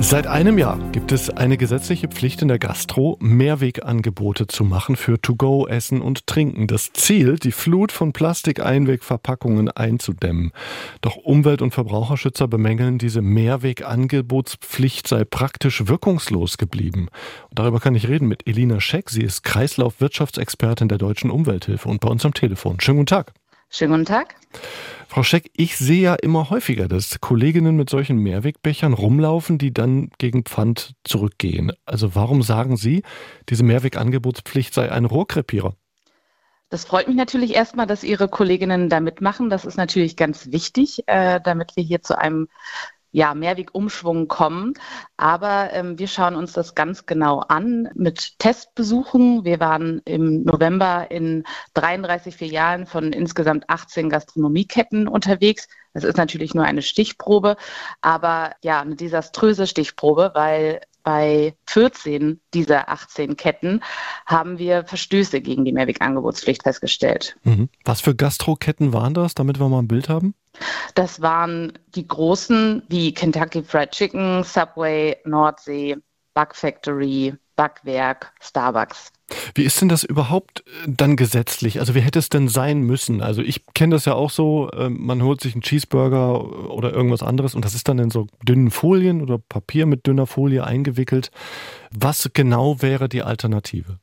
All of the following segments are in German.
Seit einem Jahr gibt es eine gesetzliche Pflicht in der Gastro, Mehrwegangebote zu machen für To-Go, Essen und Trinken. Das Ziel, die Flut von Plastikeinwegverpackungen einzudämmen. Doch Umwelt- und Verbraucherschützer bemängeln, diese Mehrwegangebotspflicht sei praktisch wirkungslos geblieben. Und darüber kann ich reden mit Elina Scheck. Sie ist Kreislaufwirtschaftsexpertin der Deutschen Umwelthilfe und bei uns am Telefon. Schönen guten Tag. Schönen guten Tag. Frau Scheck, ich sehe ja immer häufiger, dass Kolleginnen mit solchen Mehrwegbechern rumlaufen, die dann gegen Pfand zurückgehen. Also warum sagen Sie, diese Mehrwegangebotspflicht sei ein Rohrkrepierer? Das freut mich natürlich erstmal, dass Ihre Kolleginnen da mitmachen. Das ist natürlich ganz wichtig, äh, damit wir hier zu einem ja, Mehrwegumschwung kommen. Aber ähm, wir schauen uns das ganz genau an mit Testbesuchen. Wir waren im November in 33 Filialen von insgesamt 18 Gastronomieketten unterwegs. Das ist natürlich nur eine Stichprobe, aber ja, eine desaströse Stichprobe, weil bei 14 dieser 18 Ketten haben wir Verstöße gegen die Mehrwegangebotspflicht festgestellt. Mhm. Was für Gastroketten waren das, damit wir mal ein Bild haben? Das waren die großen wie Kentucky Fried Chicken, Subway, Nordsee, Bug Factory, Backwerk, Starbucks. Wie ist denn das überhaupt äh, dann gesetzlich? Also wie hätte es denn sein müssen? Also ich kenne das ja auch so, ähm, man holt sich einen Cheeseburger oder irgendwas anderes und das ist dann in so dünnen Folien oder Papier mit dünner Folie eingewickelt. Was genau wäre die Alternative?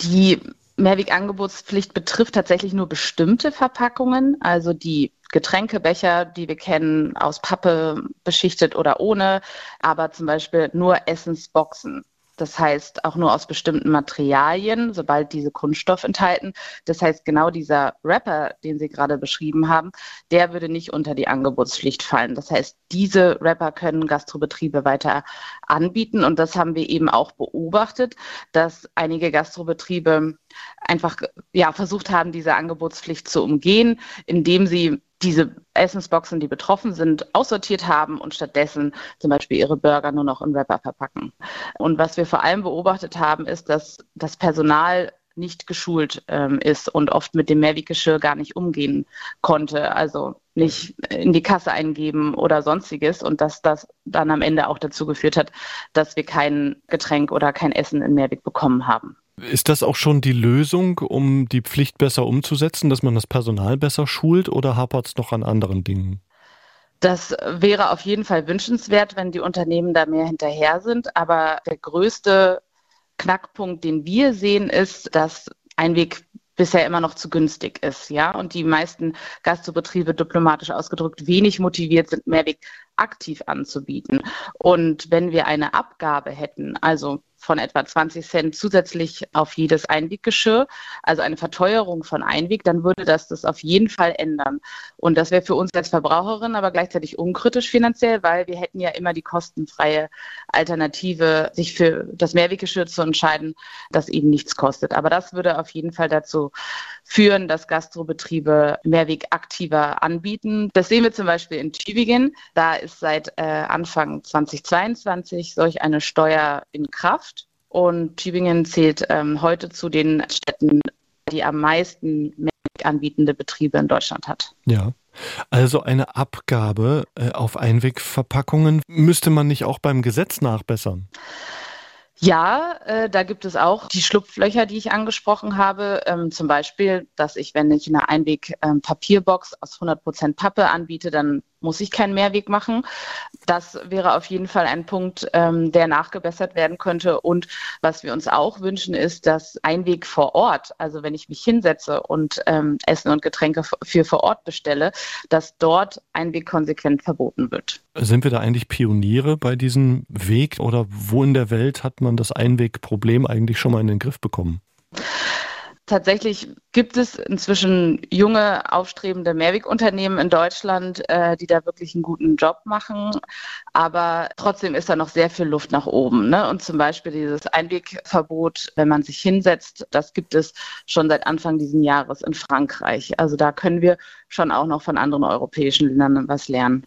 Die Mehrwegangebotspflicht betrifft tatsächlich nur bestimmte Verpackungen, also die Getränkebecher, die wir kennen, aus Pappe beschichtet oder ohne, aber zum Beispiel nur Essensboxen. Das heißt auch nur aus bestimmten Materialien, sobald diese Kunststoff enthalten. Das heißt, genau dieser Rapper, den Sie gerade beschrieben haben, der würde nicht unter die Angebotspflicht fallen. Das heißt, diese Rapper können Gastrobetriebe weiter anbieten. Und das haben wir eben auch beobachtet, dass einige Gastrobetriebe einfach ja, versucht haben, diese Angebotspflicht zu umgehen, indem sie diese Essensboxen, die betroffen sind, aussortiert haben und stattdessen zum Beispiel ihre Burger nur noch in Wrapper verpacken. Und was wir vor allem beobachtet haben, ist, dass das Personal nicht geschult ähm, ist und oft mit dem Mehrweggeschirr gar nicht umgehen konnte, also nicht in die Kasse eingeben oder sonstiges und dass das dann am Ende auch dazu geführt hat, dass wir kein Getränk oder kein Essen in Mehrweg bekommen haben. Ist das auch schon die Lösung, um die Pflicht besser umzusetzen, dass man das Personal besser schult oder hapert es noch an anderen Dingen? Das wäre auf jeden Fall wünschenswert, wenn die Unternehmen da mehr hinterher sind. Aber der größte Knackpunkt, den wir sehen, ist, dass Einweg bisher immer noch zu günstig ist, ja, und die meisten Gastrobetriebe diplomatisch ausgedrückt wenig motiviert sind, Mehrweg aktiv anzubieten. Und wenn wir eine Abgabe hätten, also von etwa 20 Cent zusätzlich auf jedes Einweggeschirr, also eine Verteuerung von Einweg, dann würde das das auf jeden Fall ändern. Und das wäre für uns als Verbraucherin aber gleichzeitig unkritisch finanziell, weil wir hätten ja immer die kostenfreie Alternative, sich für das Mehrweggeschirr zu entscheiden, das eben nichts kostet. Aber das würde auf jeden Fall dazu führen, dass Gastrobetriebe Mehrweg aktiver anbieten. Das sehen wir zum Beispiel in Tübingen. Da ist seit äh, Anfang 2022 solch eine Steuer in Kraft. Und Tübingen zählt ähm, heute zu den Städten, die am meisten Mehrweg anbietende Betriebe in Deutschland hat. Ja. Also eine Abgabe äh, auf Einwegverpackungen müsste man nicht auch beim Gesetz nachbessern? Ja, äh, da gibt es auch die Schlupflöcher, die ich angesprochen habe. Ähm, zum Beispiel, dass ich, wenn ich eine Einweg-Papierbox ähm, aus 100 Prozent Pappe anbiete, dann muss ich keinen Mehrweg machen. Das wäre auf jeden Fall ein Punkt, ähm, der nachgebessert werden könnte. Und was wir uns auch wünschen, ist, dass Einweg vor Ort, also wenn ich mich hinsetze und ähm, Essen und Getränke für vor Ort bestelle, dass dort Einweg konsequent verboten wird. Sind wir da eigentlich Pioniere bei diesem Weg oder wo in der Welt hat man das Einwegproblem eigentlich schon mal in den Griff bekommen? Tatsächlich gibt es inzwischen junge, aufstrebende Mehrwegunternehmen in Deutschland, äh, die da wirklich einen guten Job machen. Aber trotzdem ist da noch sehr viel Luft nach oben. Ne? Und zum Beispiel dieses Einwegverbot, wenn man sich hinsetzt, das gibt es schon seit Anfang dieses Jahres in Frankreich. Also da können wir schon auch noch von anderen europäischen Ländern was lernen.